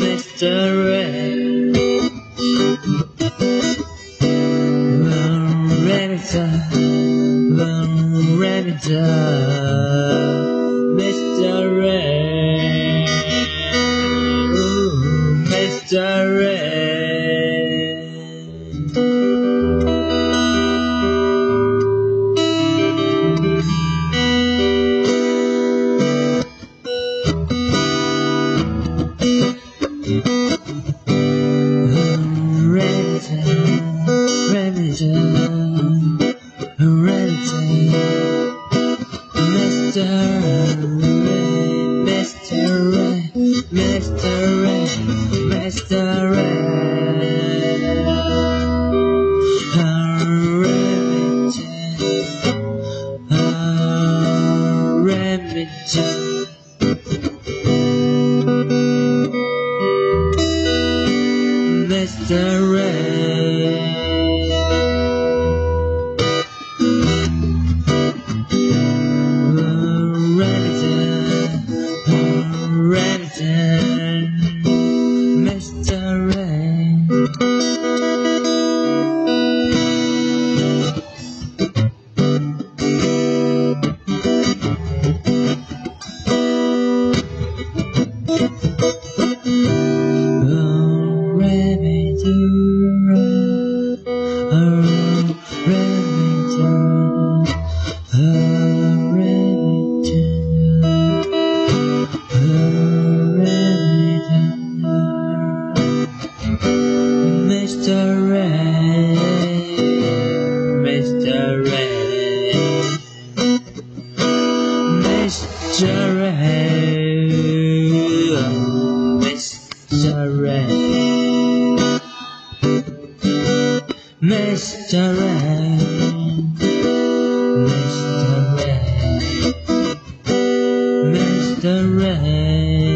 Mr. Red. Loretta, Loretta. Remington, Mr. Ray, Mr. Ray, Mr. Ray, Mr. Ray. Remington, Remington. Mr. Ray. Mr. Ray, Mr. Ray, Mr. Red. Mr. Red. Mr. Red. Mr. Red.